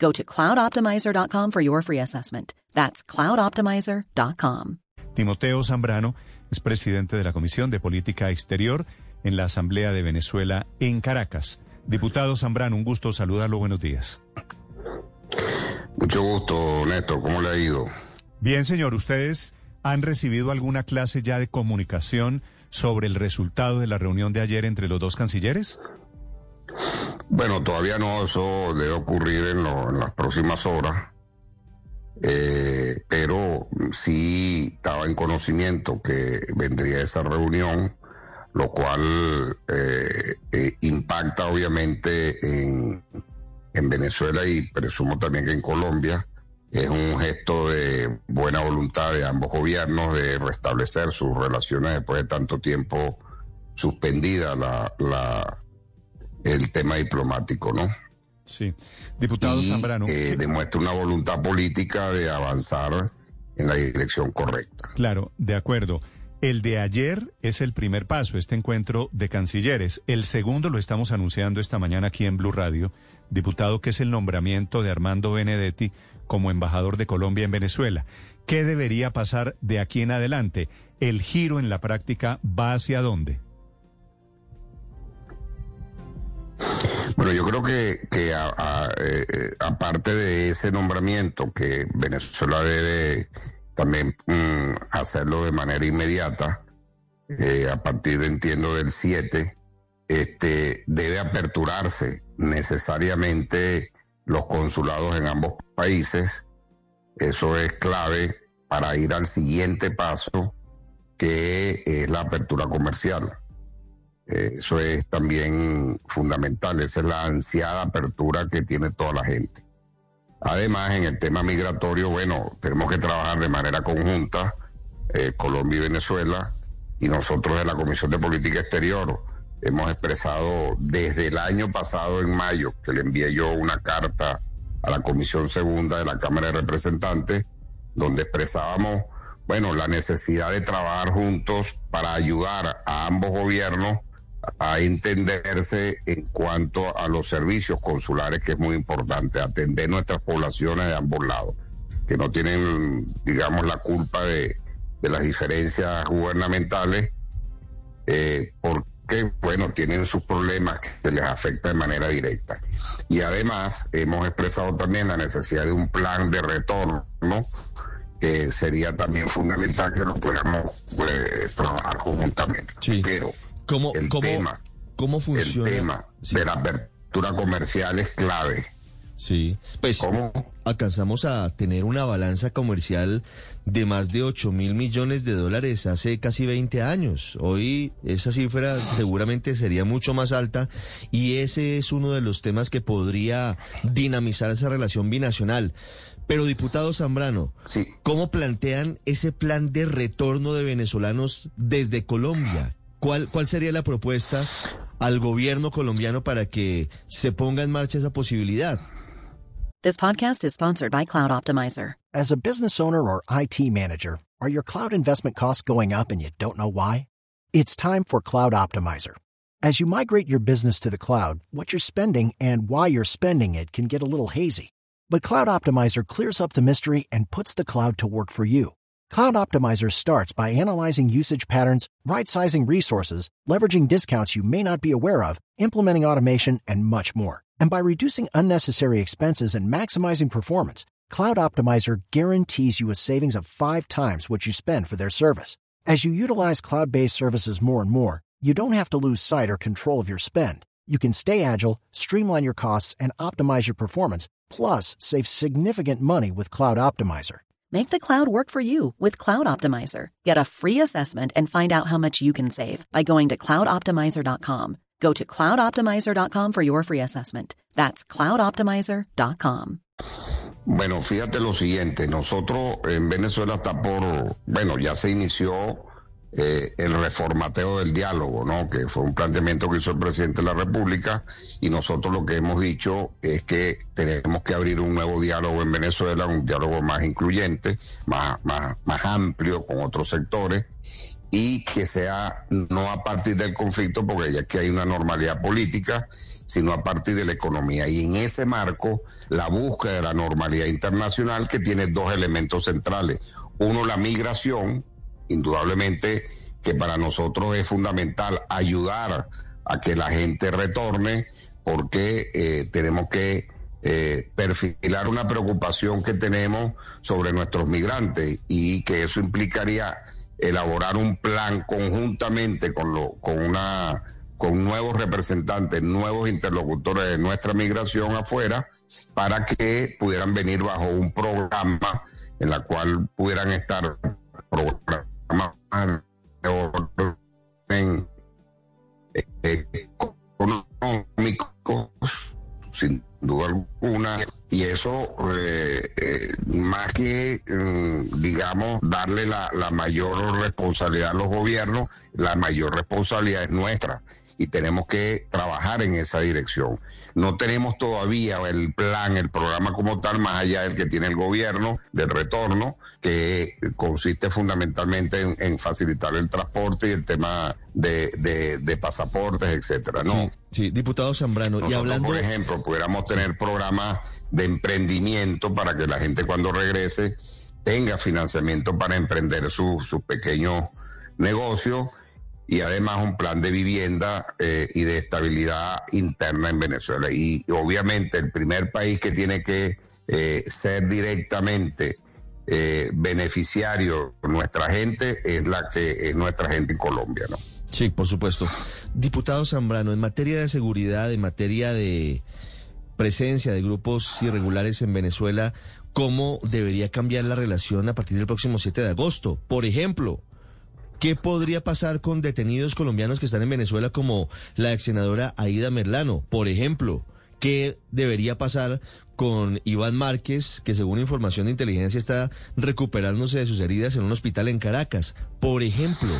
Go to cloudoptimizer.com for your free assessment. That's cloudoptimizer.com. Timoteo Zambrano es presidente de la Comisión de Política Exterior en la Asamblea de Venezuela en Caracas. Diputado Zambrano, un gusto saludarlo. Buenos días. Mucho gusto, Néstor. ¿Cómo le ha ido? Bien, señor. ¿Ustedes han recibido alguna clase ya de comunicación sobre el resultado de la reunión de ayer entre los dos cancilleres? Bueno, todavía no, eso debe ocurrir en, lo, en las próximas horas. Eh, pero sí estaba en conocimiento que vendría esa reunión, lo cual eh, eh, impacta obviamente en, en Venezuela y presumo también que en Colombia. Es un gesto de buena voluntad de ambos gobiernos de restablecer sus relaciones después de tanto tiempo suspendida la, la, el tema diplomático, ¿no? Sí. Diputado y, Zambrano. eh, demuestra una voluntad política de avanzar en la dirección correcta. Claro, de acuerdo. El de ayer es el primer paso, este encuentro de cancilleres. El segundo lo estamos anunciando esta mañana aquí en Blue Radio, diputado, que es el nombramiento de Armando Benedetti como embajador de Colombia en Venezuela. ¿Qué debería pasar de aquí en adelante? ¿El giro en la práctica va hacia dónde? Bueno, yo creo que, que eh, eh, aparte de ese nombramiento, que Venezuela debe también mm, hacerlo de manera inmediata, eh, a partir de, entiendo, del 7, este, debe aperturarse necesariamente los consulados en ambos países. Eso es clave para ir al siguiente paso, que es la apertura comercial. Eh, Eso es también fundamental, esa es la ansiada apertura que tiene toda la gente. Además, en el tema migratorio, bueno, tenemos que trabajar de manera conjunta, eh, Colombia y Venezuela, y nosotros de la Comisión de Política Exterior hemos expresado desde el año pasado, en mayo, que le envié yo una carta a la Comisión Segunda de la Cámara de Representantes, donde expresábamos, bueno, la necesidad de trabajar juntos para ayudar a ambos gobiernos a entenderse en cuanto a los servicios consulares, que es muy importante, atender nuestras poblaciones de ambos lados, que no tienen, digamos, la culpa de, de las diferencias gubernamentales, eh, porque, bueno, tienen sus problemas que les afecta de manera directa. Y además hemos expresado también la necesidad de un plan de retorno, que sería también fundamental que lo podamos pues, trabajar conjuntamente. Sí. Pero ¿Cómo, el cómo, tema, cómo el funciona? tema Sí, de la apertura comercial es clave. sí. Pues ¿Cómo? alcanzamos a tener una balanza comercial de más de 8 mil millones de dólares hace casi 20 años. Hoy esa cifra seguramente sería mucho más alta y ese es uno de los temas que podría dinamizar esa relación binacional. Pero diputado Zambrano, Sí. ¿Cómo plantean ese plan de retorno de venezolanos desde Colombia? ¿Cuál, ¿Cuál sería la propuesta al gobierno colombiano para que se ponga en marcha esa posibilidad? This podcast is sponsored by Cloud Optimizer. As a business owner or IT manager, are your cloud investment costs going up and you don't know why? It's time for Cloud Optimizer. As you migrate your business to the cloud, what you're spending and why you're spending it can get a little hazy. But Cloud Optimizer clears up the mystery and puts the cloud to work for you. Cloud Optimizer starts by analyzing usage patterns, right sizing resources, leveraging discounts you may not be aware of, implementing automation, and much more. And by reducing unnecessary expenses and maximizing performance, Cloud Optimizer guarantees you a savings of five times what you spend for their service. As you utilize cloud based services more and more, you don't have to lose sight or control of your spend. You can stay agile, streamline your costs, and optimize your performance, plus save significant money with Cloud Optimizer. Make the cloud work for you with Cloud Optimizer. Get a free assessment and find out how much you can save by going to cloudoptimizer.com. Go to cloudoptimizer.com for your free assessment. That's cloudoptimizer.com. Bueno, fíjate lo siguiente, nosotros en Venezuela está por, bueno, ya se inició eh, el reformateo del diálogo, ¿no? Que fue un planteamiento que hizo el presidente de la República y nosotros lo que hemos dicho es que tenemos que abrir un nuevo diálogo en Venezuela, un diálogo más incluyente, más, más, más amplio con otros sectores y que sea no a partir del conflicto, porque ya que hay una normalidad política, sino a partir de la economía. Y en ese marco, la búsqueda de la normalidad internacional que tiene dos elementos centrales. Uno, la migración, indudablemente que para nosotros es fundamental ayudar a que la gente retorne, porque eh, tenemos que eh, perfilar una preocupación que tenemos sobre nuestros migrantes y que eso implicaría elaborar un plan conjuntamente con, lo, con una con nuevos representantes, nuevos interlocutores de nuestra migración afuera, para que pudieran venir bajo un programa en la cual pudieran estar programas de orden sin duda alguna, y eso eh, eh, más que, mm, digamos, darle la, la mayor responsabilidad a los gobiernos, la mayor responsabilidad es nuestra y tenemos que trabajar en esa dirección. No tenemos todavía el plan, el programa como tal, más allá del que tiene el gobierno del retorno, que consiste fundamentalmente en, facilitar el transporte y el tema de, de, pasaportes, etcétera. ¿no? Sí, diputado Zambrano. y hablando, por ejemplo, pudiéramos tener programas de emprendimiento para que la gente cuando regrese tenga financiamiento para emprender sus su pequeños negocios y además un plan de vivienda eh, y de estabilidad interna en Venezuela. Y obviamente el primer país que tiene que eh, ser directamente eh, beneficiario nuestra gente es la que es nuestra gente en Colombia, ¿no? Sí, por supuesto. Diputado Zambrano, en materia de seguridad, en materia de presencia de grupos irregulares en Venezuela, ¿cómo debería cambiar la relación a partir del próximo 7 de agosto? Por ejemplo, ¿Qué podría pasar con detenidos colombianos que están en Venezuela como la ex senadora Aida Merlano, por ejemplo? ¿Qué debería pasar con Iván Márquez, que según información de inteligencia está recuperándose de sus heridas en un hospital en Caracas? Por ejemplo,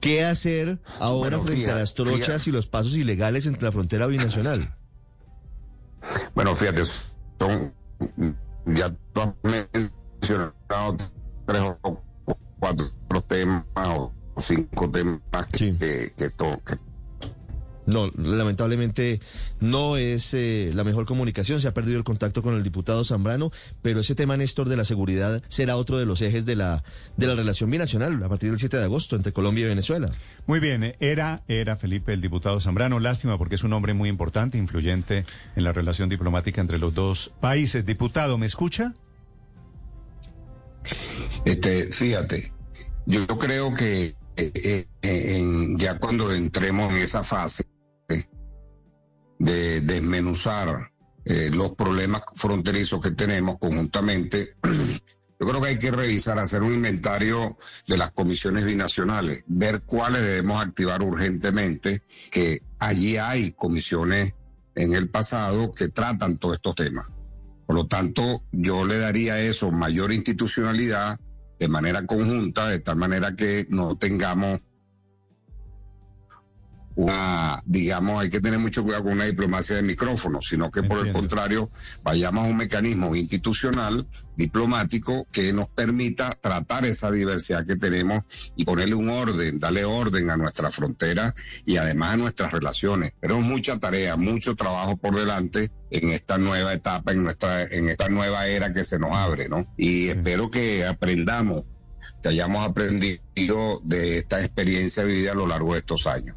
¿qué hacer ahora frente a las trochas y los pasos ilegales entre la frontera binacional? Bueno, fíjate, son ya mencionado tres o cinco temas que, que, no, lamentablemente no es eh, la mejor comunicación, se ha perdido el contacto con el diputado Zambrano, pero ese tema, Néstor, de la seguridad será otro de los ejes de la, de la relación binacional a partir del 7 de agosto entre Colombia y Venezuela. Muy bien, era, era Felipe el diputado Zambrano, lástima porque es un hombre muy importante, influyente en la relación diplomática entre los dos países. Diputado, ¿me escucha? Este, fíjate, yo creo que eh, eh, ya cuando entremos en esa fase de desmenuzar eh, los problemas fronterizos que tenemos conjuntamente, yo creo que hay que revisar, hacer un inventario de las comisiones binacionales, ver cuáles debemos activar urgentemente, que allí hay comisiones en el pasado que tratan todos estos temas. Por lo tanto, yo le daría eso mayor institucionalidad, de manera conjunta, de tal manera que no tengamos una, digamos, hay que tener mucho cuidado con una diplomacia de micrófono, sino que por el contrario vayamos a un mecanismo institucional, diplomático, que nos permita tratar esa diversidad que tenemos y ponerle un orden, darle orden a nuestra frontera y además a nuestras relaciones. Tenemos mucha tarea, mucho trabajo por delante en esta nueva etapa, en nuestra, en esta nueva era que se nos abre, ¿no? Y espero que aprendamos, que hayamos aprendido de esta experiencia vivida a lo largo de estos años.